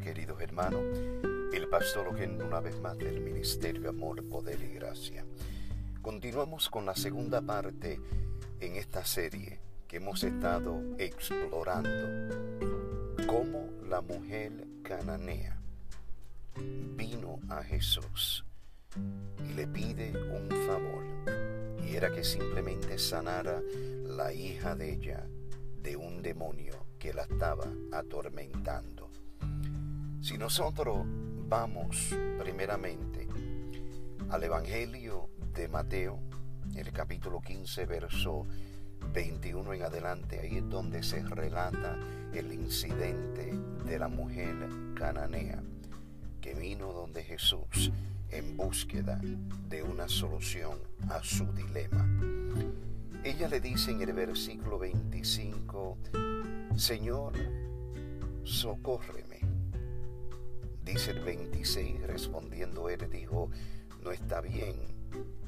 queridos hermanos. El pastor Ogen una vez más del Ministerio Amor, Poder y Gracia. Continuamos con la segunda parte en esta serie que hemos estado explorando cómo la mujer cananea vino a Jesús y le pide un favor y era que simplemente sanara la hija de ella de un demonio que la estaba atormentando. Si nosotros vamos primeramente al Evangelio de Mateo, el capítulo 15, verso 21 en adelante, ahí es donde se relata el incidente de la mujer cananea que vino donde Jesús en búsqueda de una solución a su dilema. Ella le dice en el versículo 25, Señor, socórreme. Dice el 26, respondiendo él, dijo, no está bien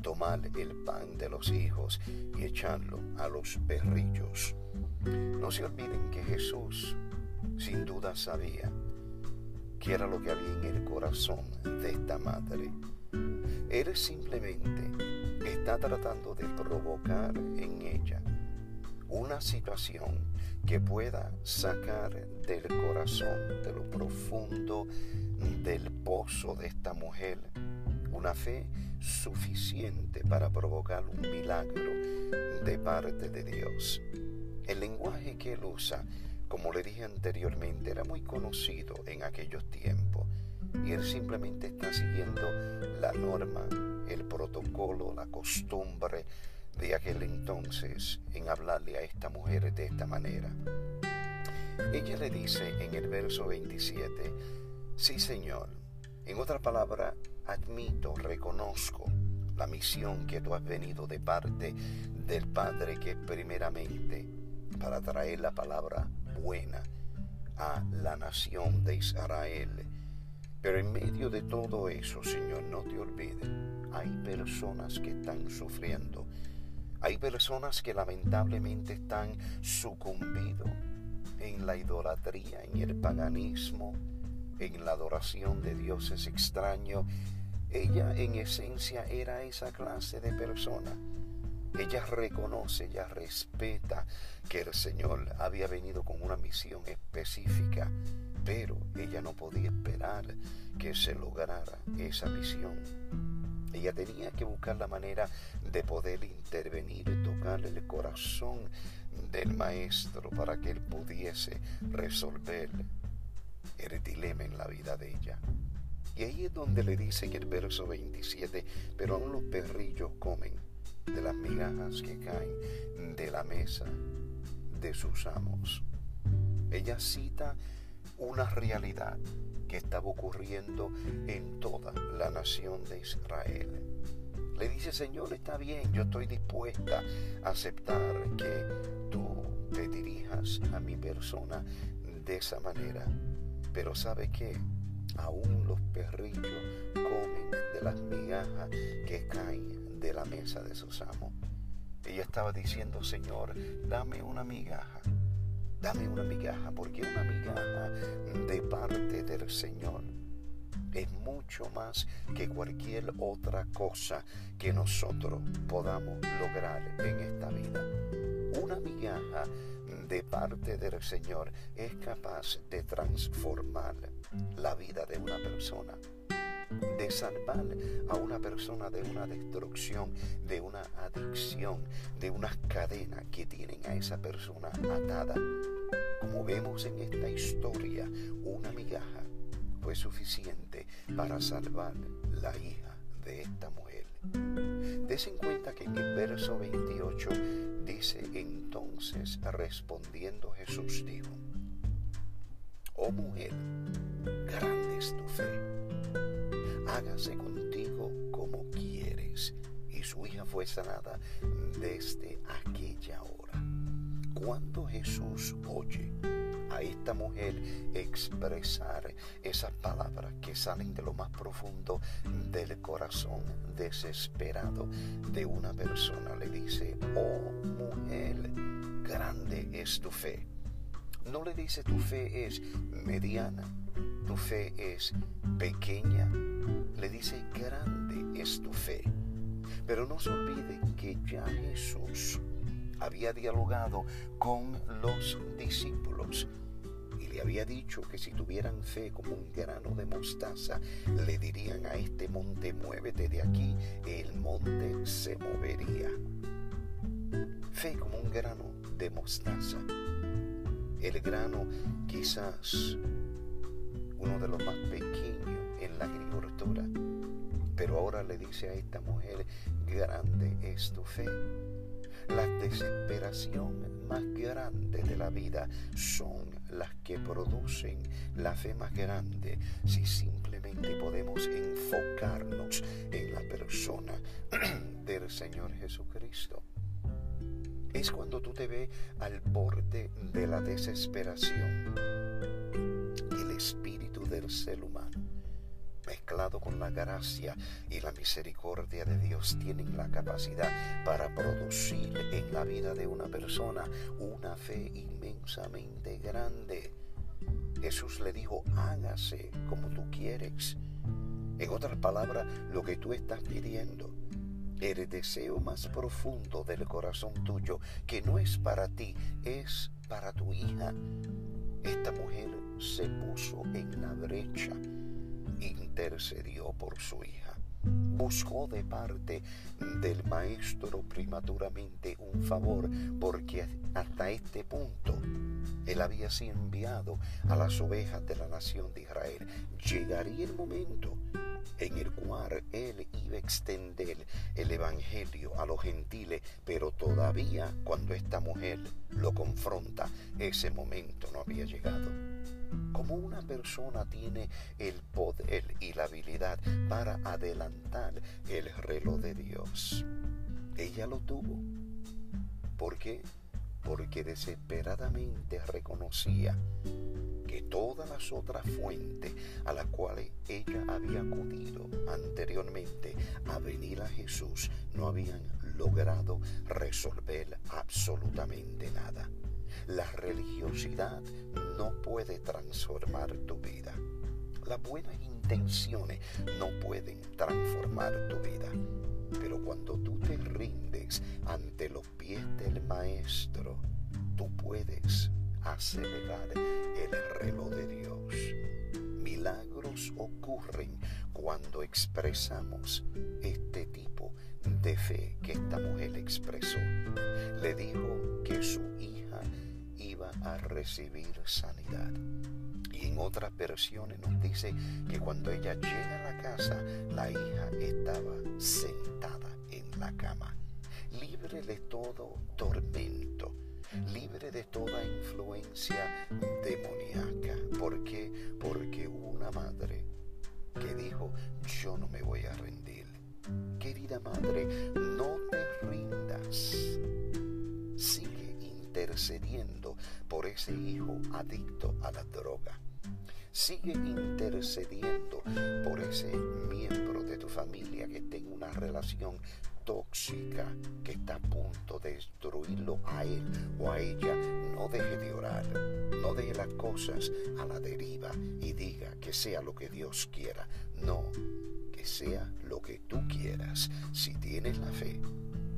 tomar el pan de los hijos y echarlo a los perrillos. No se olviden que Jesús sin duda sabía que era lo que había en el corazón de esta madre. Él simplemente está tratando de provocar en ella una situación que pueda sacar del corazón, de lo profundo del pozo de esta mujer, una fe suficiente para provocar un milagro de parte de Dios. El lenguaje que él usa, como le dije anteriormente, era muy conocido en aquellos tiempos y él simplemente está siguiendo la norma, el protocolo, la costumbre, de aquel entonces en hablarle a esta mujer de esta manera. Ella le dice en el verso 27, sí Señor, en otra palabra, admito, reconozco la misión que tú has venido de parte del Padre que primeramente para traer la palabra buena a la nación de Israel. Pero en medio de todo eso, Señor, no te olvides, hay personas que están sufriendo hay personas que lamentablemente están sucumbidos en la idolatría, en el paganismo, en la adoración de dioses extraños. Ella en esencia era esa clase de persona. Ella reconoce, ella respeta que el Señor había venido con una misión específica, pero ella no podía esperar que se lograra esa misión ella tenía que buscar la manera de poder intervenir y tocarle el corazón del maestro para que él pudiese resolver el dilema en la vida de ella. Y ahí es donde le dice en el verso 27, pero aún los perrillos comen de las migajas que caen de la mesa de sus amos. Ella cita una realidad estaba ocurriendo en toda la nación de Israel. Le dice, Señor, está bien, yo estoy dispuesta a aceptar que tú te dirijas a mi persona de esa manera. Pero ¿sabe qué? Aún los perrillos comen de las migajas que caen de la mesa de sus amos. Ella estaba diciendo, Señor, dame una migaja dame una migaja, porque una migaja de parte del Señor es mucho más que cualquier otra cosa que nosotros podamos lograr en esta vida. Una migaja de parte del Señor es capaz de transformar la vida de una persona salvar a una persona de una destrucción, de una adicción, de unas cadenas que tienen a esa persona atada. Como vemos en esta historia, una migaja fue suficiente para salvar la hija de esta mujer. Des en cuenta que en el verso 28 dice entonces respondiendo Jesús dijo, oh mujer, grande es tu fe hágase contigo como quieres. Y su hija fue sanada desde aquella hora. Cuando Jesús oye a esta mujer expresar esas palabras que salen de lo más profundo del corazón desesperado de una persona, le dice, oh mujer, grande es tu fe. No le dice tu fe es mediana, fe es pequeña, le dice, grande es tu fe. Pero no se olvide que ya Jesús había dialogado con los discípulos y le había dicho que si tuvieran fe como un grano de mostaza, le dirían a este monte, muévete de aquí, el monte se movería. Fe como un grano de mostaza. El grano quizás uno de los más pequeños en la agricultura. Pero ahora le dice a esta mujer, grande es tu fe. La desesperación más grande de la vida son las que producen la fe más grande si simplemente podemos enfocarnos en la persona del Señor Jesucristo. Es cuando tú te ves al borde de la desesperación. El espíritu del ser humano mezclado con la gracia y la misericordia de Dios, tienen la capacidad para producir en la vida de una persona una fe inmensamente grande. Jesús le dijo, hágase como tú quieres. En otras palabras, lo que tú estás pidiendo, el deseo más profundo del corazón tuyo, que no es para ti, es para tu hija. Esta mujer se puso en la brecha intercedió por su hija. Buscó de parte del maestro prematuramente un favor porque hasta este punto él había sido enviado a las ovejas de la nación de Israel. Llegaría el momento en el cual él iba a extender el evangelio a los gentiles, pero todavía cuando esta mujer lo confronta, ese momento no había llegado. Como una persona tiene el poder y la habilidad para adelantar el reloj de Dios. Ella lo tuvo. ¿Por qué? Porque desesperadamente reconocía que todas las otras fuentes a las cuales ella había acudido anteriormente a venir a Jesús no habían logrado resolver absolutamente nada. La religiosidad no puede transformar tu vida. Las buenas intenciones no pueden transformar tu vida. Pero cuando tú te rindes ante los pies del Maestro, tú puedes acelerar el reloj de Dios. Milagros ocurren cuando expresamos este tipo de fe que esta mujer expresó. Le dijo que su a recibir sanidad. Y en otras versiones nos dice que cuando ella llega a la casa, la hija estaba sentada en la cama, libre de todo tormento, libre de toda influencia demoníaca. ¿Por qué? Porque una madre que dijo, yo no me voy a rendir. Querida madre, no te rindas intercediendo por ese hijo adicto a la droga. Sigue intercediendo por ese miembro de tu familia que tenga una relación tóxica que está a punto de destruirlo a él o a ella. No deje de orar, no deje las cosas a la deriva y diga que sea lo que Dios quiera. No, que sea lo que tú quieras. Si tienes la fe,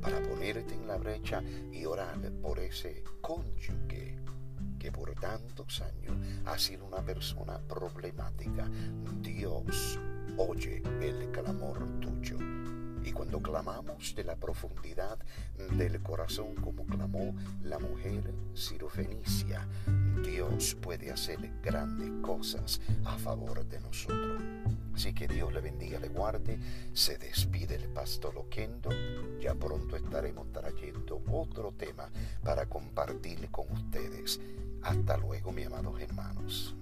para ponerte en la brecha y orar por ese cónyuge que por tantos años ha sido una persona problemática. Dios oye el clamor tuyo. Y cuando clamamos de la profundidad del corazón como clamó la mujer sirofenicia, Dios puede hacer grandes cosas a favor de nosotros. Así que Dios le bendiga, le guarde. Se despide el pastor Loquendo. Ya pronto estaremos trayendo otro tema para compartir con ustedes. Hasta luego, mis amados hermanos.